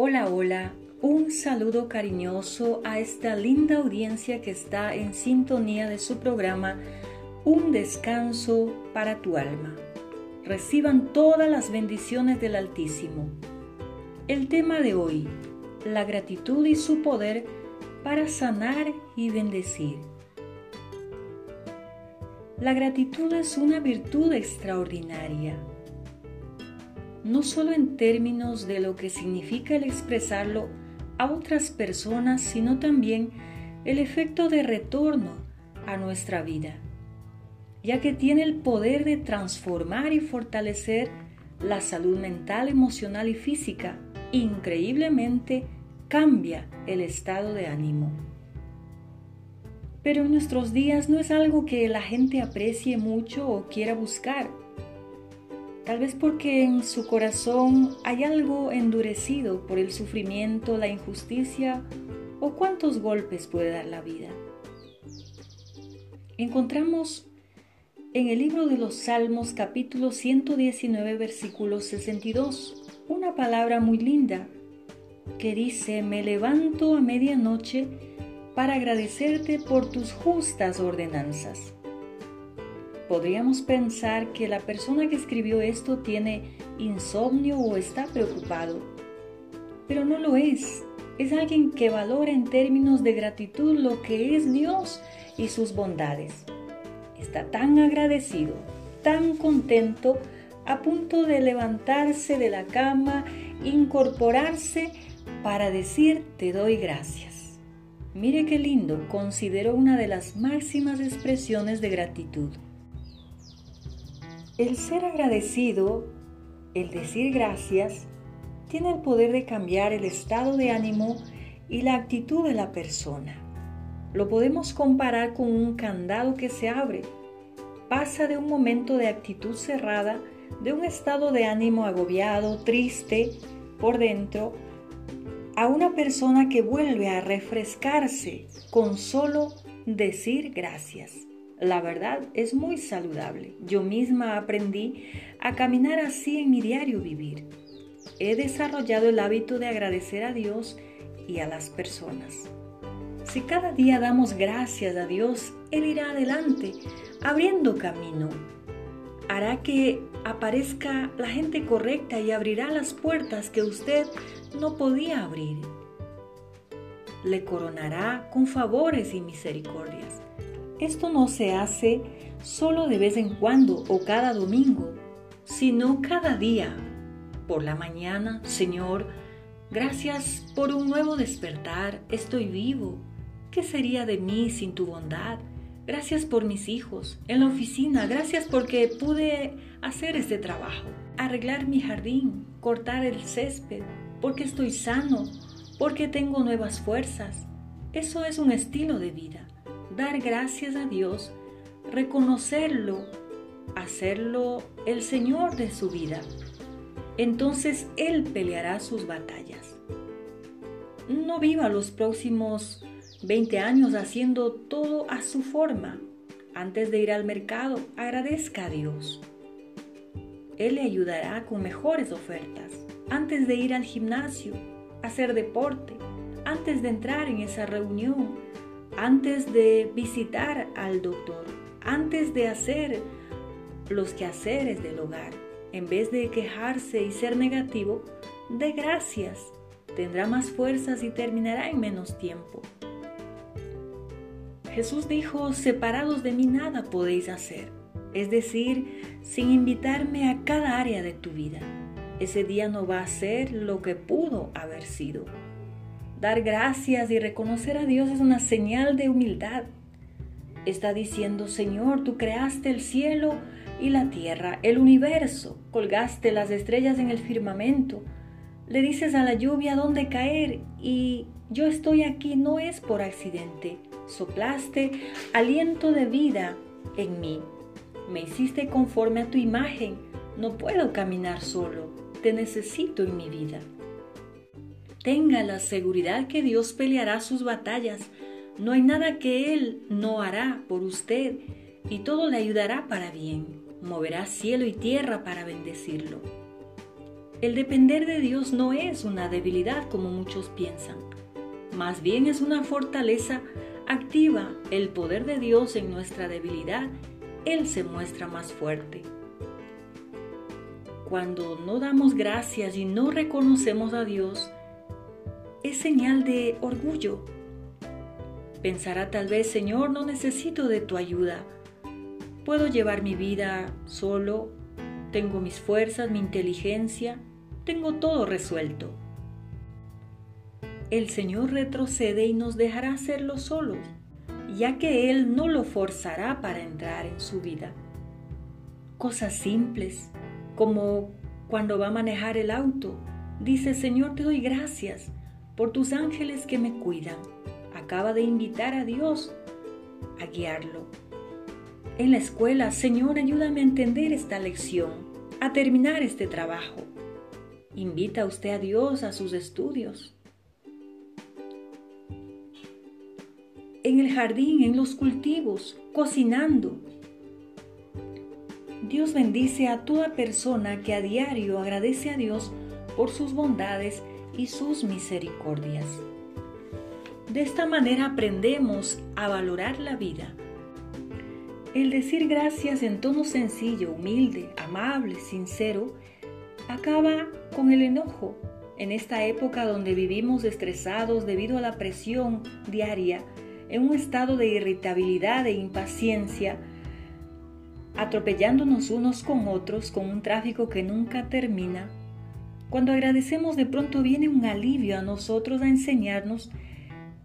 Hola, hola, un saludo cariñoso a esta linda audiencia que está en sintonía de su programa Un descanso para tu alma. Reciban todas las bendiciones del Altísimo. El tema de hoy, la gratitud y su poder para sanar y bendecir. La gratitud es una virtud extraordinaria no solo en términos de lo que significa el expresarlo a otras personas, sino también el efecto de retorno a nuestra vida, ya que tiene el poder de transformar y fortalecer la salud mental, emocional y física. Increíblemente cambia el estado de ánimo. Pero en nuestros días no es algo que la gente aprecie mucho o quiera buscar Tal vez porque en su corazón hay algo endurecido por el sufrimiento, la injusticia o cuántos golpes puede dar la vida. Encontramos en el libro de los Salmos capítulo 119 versículo 62 una palabra muy linda que dice, me levanto a medianoche para agradecerte por tus justas ordenanzas. Podríamos pensar que la persona que escribió esto tiene insomnio o está preocupado, pero no lo es. Es alguien que valora en términos de gratitud lo que es Dios y sus bondades. Está tan agradecido, tan contento, a punto de levantarse de la cama, incorporarse para decir te doy gracias. Mire qué lindo, considero una de las máximas expresiones de gratitud. El ser agradecido, el decir gracias, tiene el poder de cambiar el estado de ánimo y la actitud de la persona. Lo podemos comparar con un candado que se abre. Pasa de un momento de actitud cerrada, de un estado de ánimo agobiado, triste por dentro, a una persona que vuelve a refrescarse con solo decir gracias. La verdad es muy saludable. Yo misma aprendí a caminar así en mi diario vivir. He desarrollado el hábito de agradecer a Dios y a las personas. Si cada día damos gracias a Dios, Él irá adelante, abriendo camino. Hará que aparezca la gente correcta y abrirá las puertas que usted no podía abrir. Le coronará con favores y misericordias. Esto no se hace solo de vez en cuando o cada domingo, sino cada día. Por la mañana, Señor, gracias por un nuevo despertar, estoy vivo. ¿Qué sería de mí sin tu bondad? Gracias por mis hijos, en la oficina, gracias porque pude hacer este trabajo, arreglar mi jardín, cortar el césped, porque estoy sano, porque tengo nuevas fuerzas. Eso es un estilo de vida dar gracias a Dios, reconocerlo, hacerlo el Señor de su vida. Entonces Él peleará sus batallas. No viva los próximos 20 años haciendo todo a su forma. Antes de ir al mercado, agradezca a Dios. Él le ayudará con mejores ofertas. Antes de ir al gimnasio, hacer deporte, antes de entrar en esa reunión, antes de visitar al doctor, antes de hacer los quehaceres del hogar, en vez de quejarse y ser negativo, de gracias. Tendrá más fuerzas y terminará en menos tiempo. Jesús dijo, separados de mí nada podéis hacer, es decir, sin invitarme a cada área de tu vida. Ese día no va a ser lo que pudo haber sido. Dar gracias y reconocer a Dios es una señal de humildad. Está diciendo, Señor, tú creaste el cielo y la tierra, el universo, colgaste las estrellas en el firmamento, le dices a la lluvia dónde caer y yo estoy aquí no es por accidente. Soplaste aliento de vida en mí. Me hiciste conforme a tu imagen. No puedo caminar solo. Te necesito en mi vida. Tenga la seguridad que Dios peleará sus batallas. No hay nada que Él no hará por usted y todo le ayudará para bien. Moverá cielo y tierra para bendecirlo. El depender de Dios no es una debilidad como muchos piensan, más bien es una fortaleza activa el poder de Dios en nuestra debilidad, Él se muestra más fuerte. Cuando no damos gracias y no reconocemos a Dios, señal de orgullo. Pensará tal vez, Señor, no necesito de tu ayuda. Puedo llevar mi vida solo, tengo mis fuerzas, mi inteligencia, tengo todo resuelto. El Señor retrocede y nos dejará hacerlo solos, ya que Él no lo forzará para entrar en su vida. Cosas simples, como cuando va a manejar el auto. Dice, Señor, te doy gracias por tus ángeles que me cuidan. Acaba de invitar a Dios a guiarlo. En la escuela, Señor, ayúdame a entender esta lección, a terminar este trabajo. Invita usted a Dios a sus estudios. En el jardín, en los cultivos, cocinando, Dios bendice a toda persona que a diario agradece a Dios por sus bondades y sus misericordias. De esta manera aprendemos a valorar la vida. El decir gracias en tono sencillo, humilde, amable, sincero, acaba con el enojo. En esta época donde vivimos estresados debido a la presión diaria, en un estado de irritabilidad e impaciencia, atropellándonos unos con otros con un tráfico que nunca termina, cuando agradecemos de pronto viene un alivio a nosotros a enseñarnos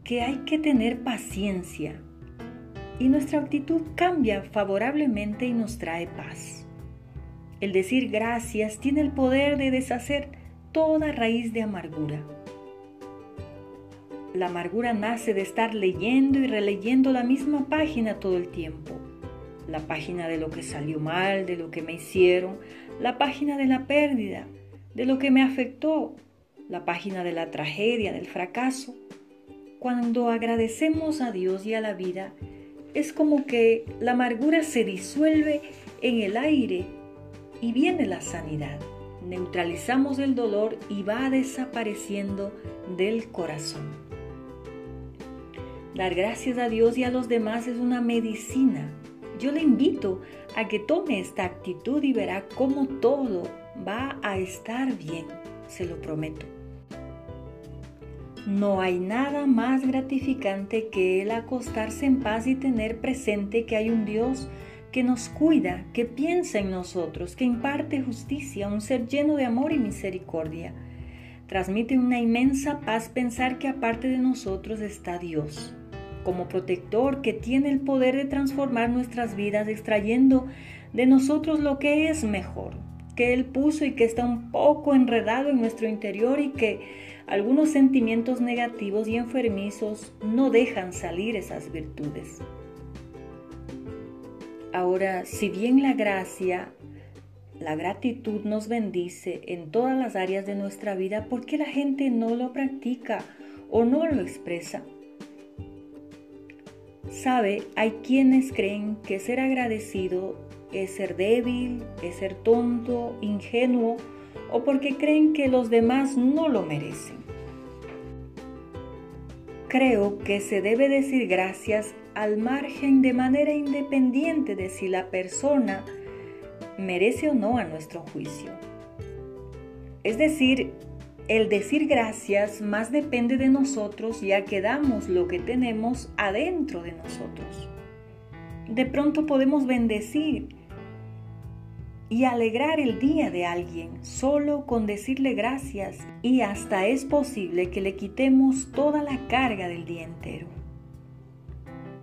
que hay que tener paciencia y nuestra actitud cambia favorablemente y nos trae paz. El decir gracias tiene el poder de deshacer toda raíz de amargura. La amargura nace de estar leyendo y releyendo la misma página todo el tiempo la página de lo que salió mal, de lo que me hicieron, la página de la pérdida, de lo que me afectó, la página de la tragedia, del fracaso. Cuando agradecemos a Dios y a la vida, es como que la amargura se disuelve en el aire y viene la sanidad. Neutralizamos el dolor y va desapareciendo del corazón. Dar gracias a Dios y a los demás es una medicina yo le invito a que tome esta actitud y verá cómo todo va a estar bien, se lo prometo. No hay nada más gratificante que el acostarse en paz y tener presente que hay un Dios que nos cuida, que piensa en nosotros, que imparte justicia, un ser lleno de amor y misericordia. Transmite una inmensa paz pensar que aparte de nosotros está Dios como protector que tiene el poder de transformar nuestras vidas extrayendo de nosotros lo que es mejor, que Él puso y que está un poco enredado en nuestro interior y que algunos sentimientos negativos y enfermizos no dejan salir esas virtudes. Ahora, si bien la gracia, la gratitud nos bendice en todas las áreas de nuestra vida, ¿por qué la gente no lo practica o no lo expresa? Sabe, hay quienes creen que ser agradecido es ser débil, es ser tonto, ingenuo o porque creen que los demás no lo merecen. Creo que se debe decir gracias al margen de manera independiente de si la persona merece o no a nuestro juicio. Es decir, el decir gracias más depende de nosotros ya que damos lo que tenemos adentro de nosotros. De pronto podemos bendecir y alegrar el día de alguien solo con decirle gracias y hasta es posible que le quitemos toda la carga del día entero.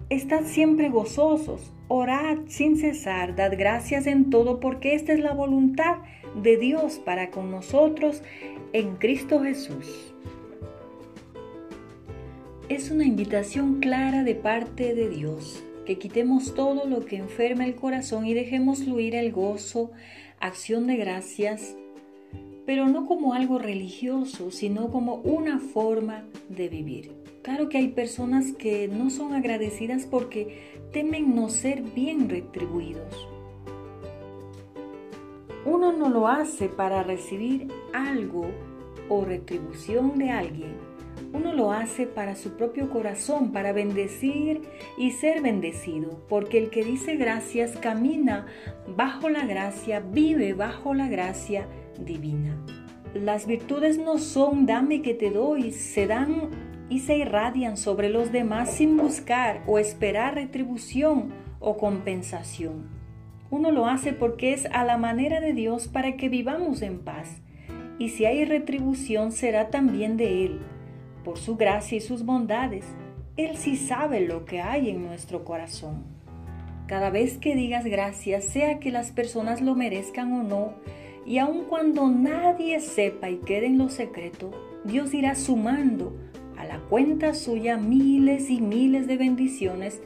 Estad siempre gozosos, orad sin cesar, dad gracias en todo porque esta es la voluntad de Dios para con nosotros en Cristo Jesús. Es una invitación clara de parte de Dios, que quitemos todo lo que enferma el corazón y dejemos fluir el gozo, acción de gracias, pero no como algo religioso, sino como una forma de vivir. Claro que hay personas que no son agradecidas porque temen no ser bien retribuidos uno no lo hace para recibir algo o retribución de alguien. Uno lo hace para su propio corazón, para bendecir y ser bendecido, porque el que dice gracias camina bajo la gracia, vive bajo la gracia divina. Las virtudes no son dame que te doy, se dan y se irradian sobre los demás sin buscar o esperar retribución o compensación. Uno lo hace porque es a la manera de Dios para que vivamos en paz. Y si hay retribución será también de Él, por su gracia y sus bondades. Él sí sabe lo que hay en nuestro corazón. Cada vez que digas gracias, sea que las personas lo merezcan o no, y aun cuando nadie sepa y quede en lo secreto, Dios irá sumando a la cuenta suya miles y miles de bendiciones,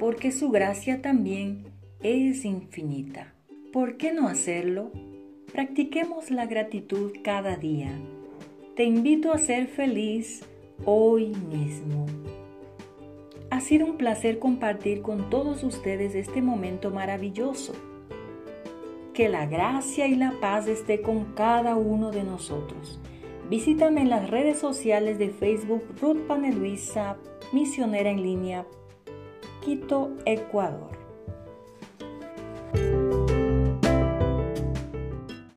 porque su gracia también es infinita. ¿Por qué no hacerlo? Practiquemos la gratitud cada día. Te invito a ser feliz hoy mismo. Ha sido un placer compartir con todos ustedes este momento maravilloso. Que la gracia y la paz esté con cada uno de nosotros. Visítame en las redes sociales de Facebook Ruth Paneluisa, misionera en línea, Quito, Ecuador.